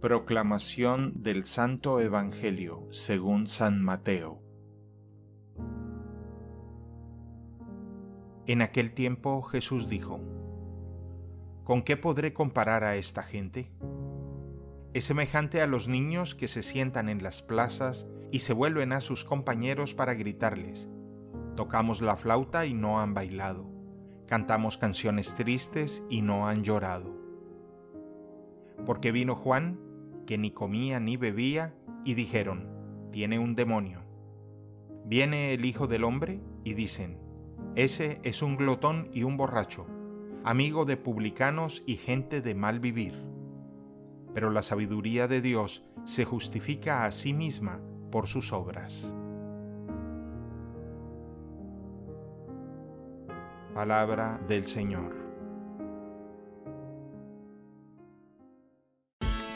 Proclamación del Santo Evangelio según San Mateo. En aquel tiempo Jesús dijo, ¿Con qué podré comparar a esta gente? Es semejante a los niños que se sientan en las plazas y se vuelven a sus compañeros para gritarles, Tocamos la flauta y no han bailado, cantamos canciones tristes y no han llorado. Porque vino Juan, que ni comía ni bebía, y dijeron, tiene un demonio. Viene el Hijo del Hombre y dicen, ese es un glotón y un borracho, amigo de publicanos y gente de mal vivir. Pero la sabiduría de Dios se justifica a sí misma por sus obras. Palabra del Señor.